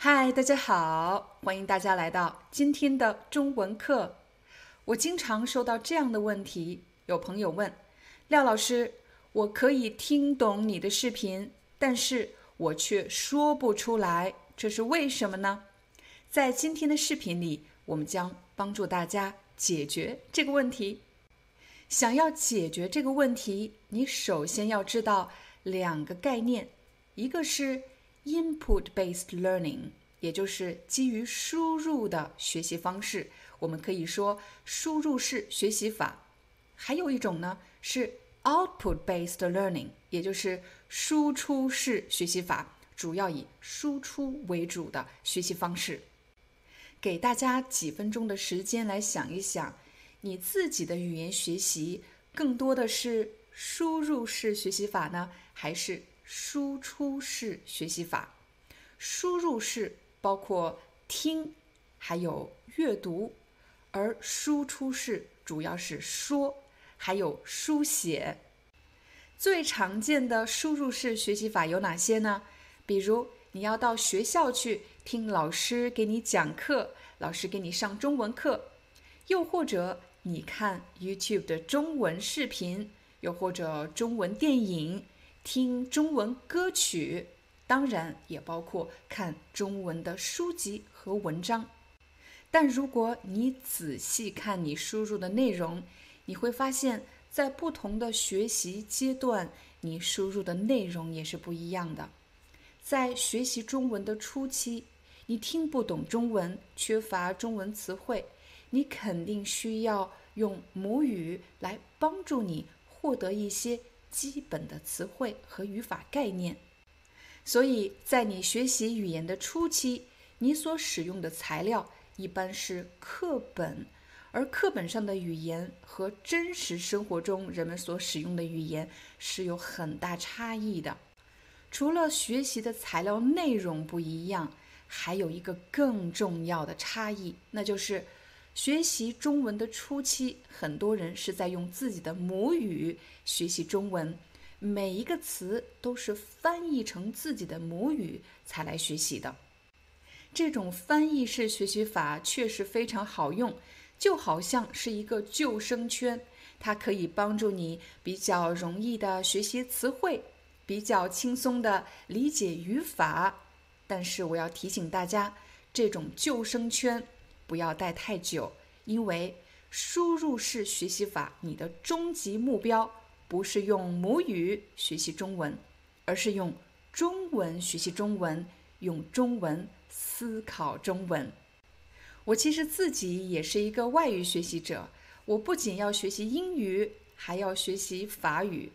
嗨，大家好，欢迎大家来到今天的中文课。我经常收到这样的问题，有朋友问廖老师：“我可以听懂你的视频，但是我却说不出来，这是为什么呢？”在今天的视频里，我们将帮助大家解决这个问题。想要解决这个问题，你首先要知道两个概念，一个是。Input-based learning，也就是基于输入的学习方式，我们可以说输入式学习法。还有一种呢是 Output-based learning，也就是输出式学习法，主要以输出为主的学习方式。给大家几分钟的时间来想一想，你自己的语言学习更多的是输入式学习法呢，还是？输出式学习法，输入式包括听，还有阅读，而输出式主要是说，还有书写。最常见的输入式学习法有哪些呢？比如你要到学校去听老师给你讲课，老师给你上中文课，又或者你看 YouTube 的中文视频，又或者中文电影。听中文歌曲，当然也包括看中文的书籍和文章。但如果你仔细看你输入的内容，你会发现在不同的学习阶段，你输入的内容也是不一样的。在学习中文的初期，你听不懂中文，缺乏中文词汇，你肯定需要用母语来帮助你获得一些。基本的词汇和语法概念，所以在你学习语言的初期，你所使用的材料一般是课本，而课本上的语言和真实生活中人们所使用的语言是有很大差异的。除了学习的材料内容不一样，还有一个更重要的差异，那就是。学习中文的初期，很多人是在用自己的母语学习中文，每一个词都是翻译成自己的母语才来学习的。这种翻译式学习法确实非常好用，就好像是一个救生圈，它可以帮助你比较容易的学习词汇，比较轻松的理解语法。但是我要提醒大家，这种救生圈。不要待太久，因为输入式学习法，你的终极目标不是用母语学习中文，而是用中文学习中文，用中文思考中文。我其实自己也是一个外语学习者，我不仅要学习英语，还要学习法语。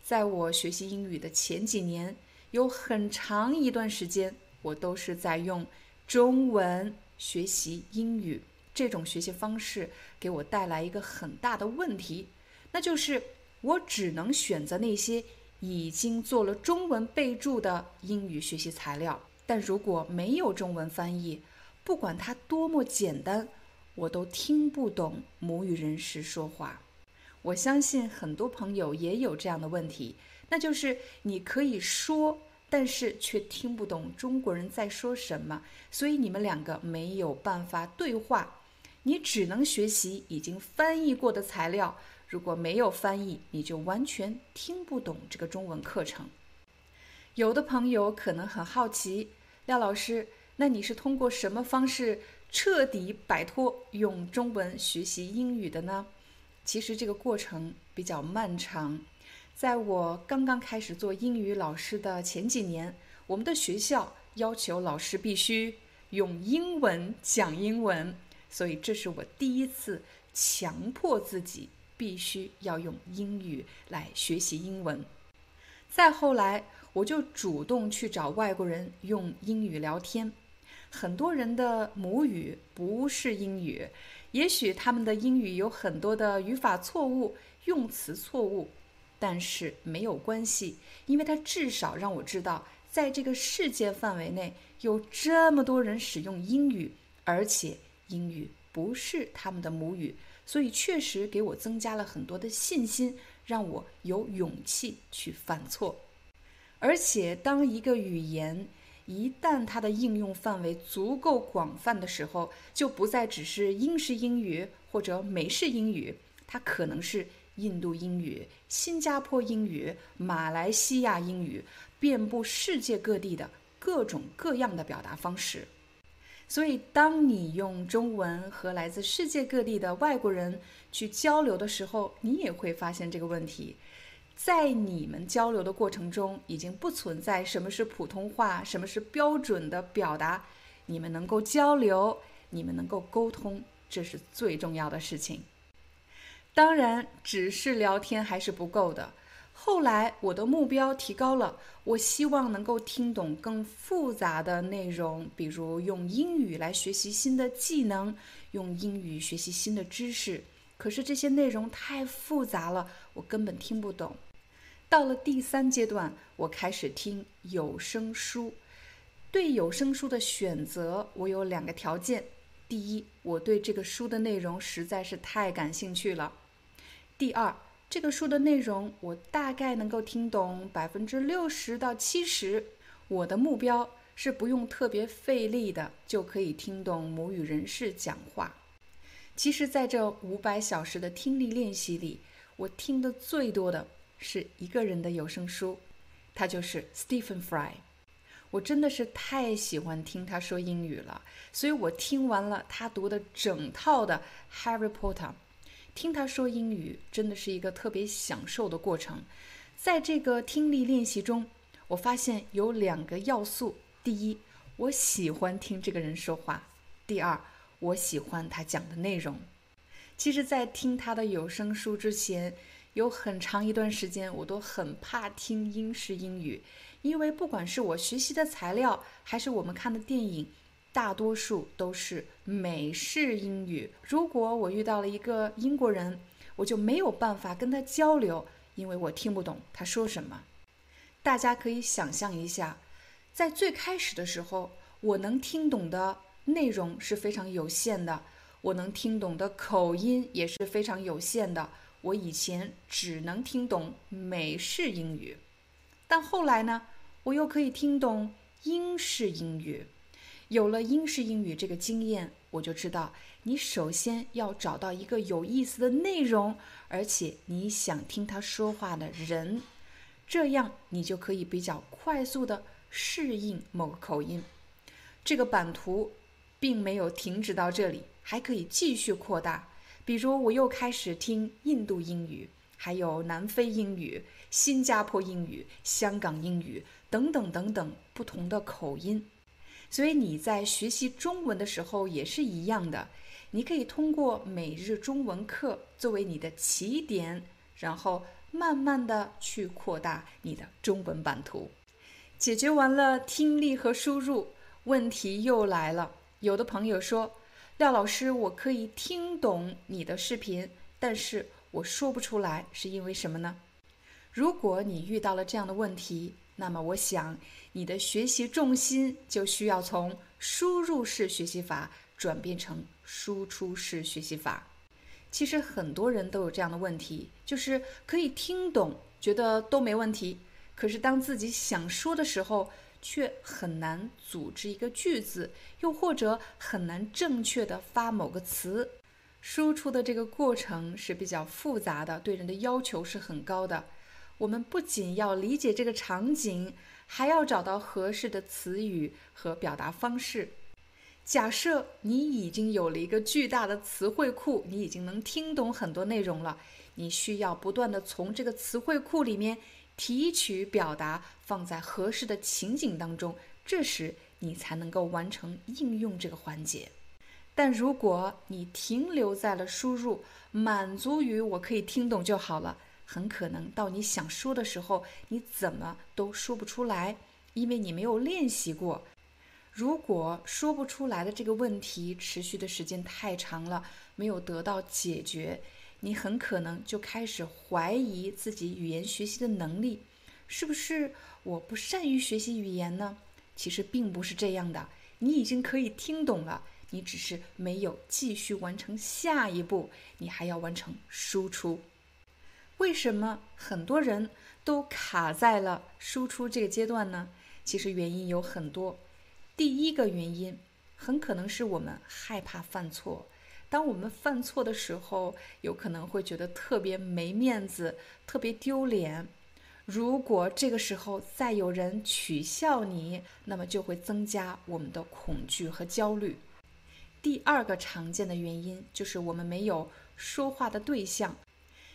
在我学习英语的前几年，有很长一段时间，我都是在用中文。学习英语这种学习方式给我带来一个很大的问题，那就是我只能选择那些已经做了中文备注的英语学习材料。但如果没有中文翻译，不管它多么简单，我都听不懂母语人士说话。我相信很多朋友也有这样的问题，那就是你可以说。但是却听不懂中国人在说什么，所以你们两个没有办法对话，你只能学习已经翻译过的材料。如果没有翻译，你就完全听不懂这个中文课程。有的朋友可能很好奇，廖老师，那你是通过什么方式彻底摆脱用中文学习英语的呢？其实这个过程比较漫长。在我刚刚开始做英语老师的前几年，我们的学校要求老师必须用英文讲英文，所以这是我第一次强迫自己必须要用英语来学习英文。再后来，我就主动去找外国人用英语聊天。很多人的母语不是英语，也许他们的英语有很多的语法错误、用词错误，但是没有关系，因为它至少让我知道，在这个世界范围内有这么多人使用英语，而且英语不是他们的母语，所以确实给我增加了很多的信心，让我有勇气去犯错。而且，当一个语言一旦它的应用范围足够广泛的时候，就不再只是英式英语或者美式英语，它可能是印度英语、新加坡英语、马来西亚英语，遍布世界各地的各种各样的表达方式。所以，当你用中文和来自世界各地的外国人去交流的时候，你也会发现这个问题。在你们交流的过程中，已经不存在什么是普通话，什么是标准的表达。你们能够交流，你们能够沟通，这是最重要的事情。当然，只是聊天还是不够的。后来，我的目标提高了，我希望能够听懂更复杂的内容，比如用英语来学习新的技能，用英语学习新的知识。可是这些内容太复杂了，我根本听不懂。到了第三阶段，我开始听有声书。对有声书的选择，我有两个条件：第一，我对这个书的内容实在是太感兴趣了；第二，这个书的内容我大概能够听懂百分之六十到七十。我的目标是不用特别费力的就可以听懂母语人士讲话。其实，在这五百小时的听力练习里，我听的最多的是一个人的有声书，他就是 Stephen Fry。我真的是太喜欢听他说英语了，所以我听完了他读的整套的《Harry Potter》，听他说英语真的是一个特别享受的过程。在这个听力练习中，我发现有两个要素：第一，我喜欢听这个人说话；第二。我喜欢他讲的内容。其实，在听他的有声书之前，有很长一段时间，我都很怕听英式英语，因为不管是我学习的材料，还是我们看的电影，大多数都是美式英语。如果我遇到了一个英国人，我就没有办法跟他交流，因为我听不懂他说什么。大家可以想象一下，在最开始的时候，我能听懂的。内容是非常有限的，我能听懂的口音也是非常有限的。我以前只能听懂美式英语，但后来呢，我又可以听懂英式英语。有了英式英语这个经验，我就知道，你首先要找到一个有意思的内容，而且你想听他说话的人，这样你就可以比较快速的适应某个口音。这个版图。并没有停止到这里，还可以继续扩大。比如，我又开始听印度英语，还有南非英语、新加坡英语、香港英语等等等等不同的口音。所以你在学习中文的时候也是一样的，你可以通过每日中文课作为你的起点，然后慢慢的去扩大你的中文版图。解决完了听力和输入，问题又来了。有的朋友说：“廖老师，我可以听懂你的视频，但是我说不出来，是因为什么呢？”如果你遇到了这样的问题，那么我想你的学习重心就需要从输入式学习法转变成输出式学习法。其实很多人都有这样的问题，就是可以听懂，觉得都没问题，可是当自己想说的时候。却很难组织一个句子，又或者很难正确的发某个词，输出的这个过程是比较复杂的，对人的要求是很高的。我们不仅要理解这个场景，还要找到合适的词语和表达方式。假设你已经有了一个巨大的词汇库，你已经能听懂很多内容了，你需要不断的从这个词汇库里面。提取表达放在合适的情景当中，这时你才能够完成应用这个环节。但如果你停留在了输入，满足于我可以听懂就好了，很可能到你想说的时候，你怎么都说不出来，因为你没有练习过。如果说不出来的这个问题持续的时间太长了，没有得到解决，你很可能就开始怀疑自己语言学习的能力，是不是我不善于学习语言呢？其实并不是这样的，你已经可以听懂了，你只是没有继续完成下一步，你还要完成输出。为什么很多人都卡在了输出这个阶段呢？其实原因有很多。第一个原因，很可能是我们害怕犯错。当我们犯错的时候，有可能会觉得特别没面子，特别丢脸。如果这个时候再有人取笑你，那么就会增加我们的恐惧和焦虑。第二个常见的原因就是我们没有说话的对象。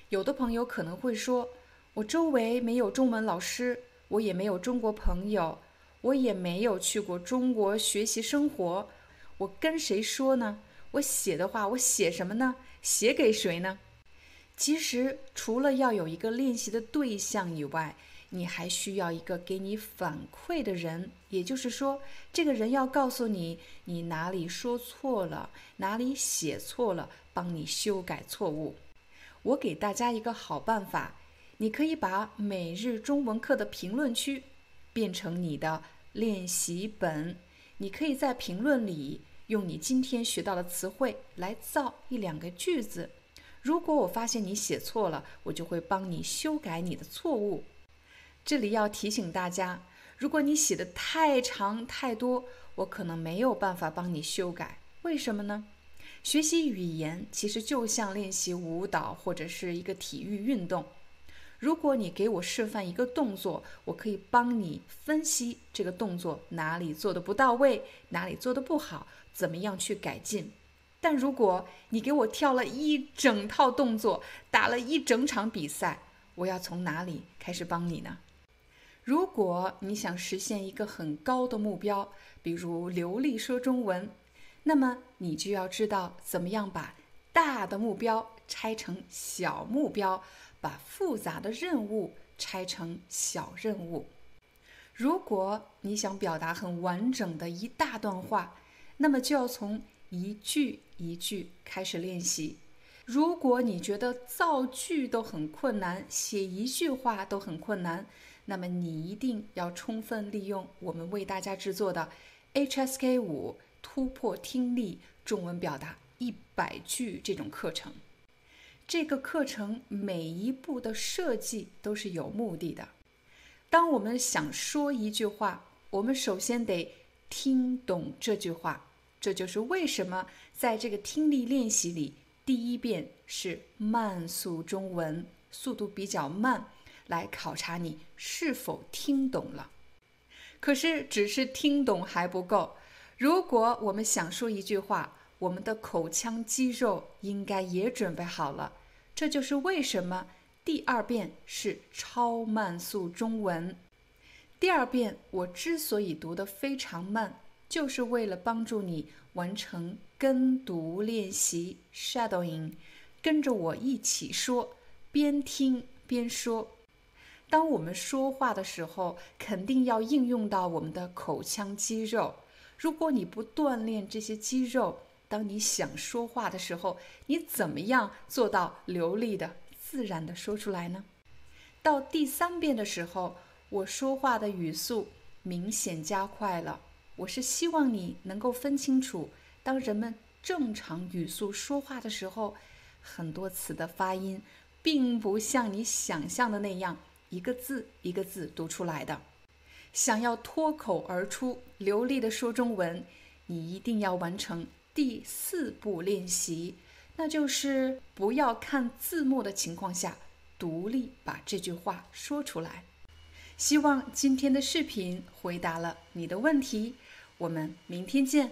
有的朋友可能会说：“我周围没有中文老师，我也没有中国朋友。”我也没有去过中国学习生活，我跟谁说呢？我写的话，我写什么呢？写给谁呢？其实，除了要有一个练习的对象以外，你还需要一个给你反馈的人。也就是说，这个人要告诉你你哪里说错了，哪里写错了，帮你修改错误。我给大家一个好办法，你可以把每日中文课的评论区。变成你的练习本，你可以在评论里用你今天学到的词汇来造一两个句子。如果我发现你写错了，我就会帮你修改你的错误。这里要提醒大家，如果你写的太长太多，我可能没有办法帮你修改。为什么呢？学习语言其实就像练习舞蹈或者是一个体育运动。如果你给我示范一个动作，我可以帮你分析这个动作哪里做的不到位，哪里做的不好，怎么样去改进。但如果你给我跳了一整套动作，打了一整场比赛，我要从哪里开始帮你呢？如果你想实现一个很高的目标，比如流利说中文，那么你就要知道怎么样把大的目标拆成小目标。把复杂的任务拆成小任务。如果你想表达很完整的一大段话，那么就要从一句一句开始练习。如果你觉得造句都很困难，写一句话都很困难，那么你一定要充分利用我们为大家制作的 HSK 五突破听力中文表达一百句这种课程。这个课程每一步的设计都是有目的的。当我们想说一句话，我们首先得听懂这句话。这就是为什么在这个听力练习里，第一遍是慢速中文，速度比较慢，来考察你是否听懂了。可是，只是听懂还不够。如果我们想说一句话，我们的口腔肌肉应该也准备好了，这就是为什么第二遍是超慢速中文。第二遍我之所以读得非常慢，就是为了帮助你完成跟读练习 （shadowing），跟着我一起说，边听边说。当我们说话的时候，肯定要应用到我们的口腔肌肉。如果你不锻炼这些肌肉，当你想说话的时候，你怎么样做到流利的、自然的说出来呢？到第三遍的时候，我说话的语速明显加快了。我是希望你能够分清楚，当人们正常语速说话的时候，很多词的发音并不像你想象的那样一个字一个字读出来的。想要脱口而出、流利的说中文，你一定要完成。第四步练习，那就是不要看字幕的情况下，独立把这句话说出来。希望今天的视频回答了你的问题，我们明天见。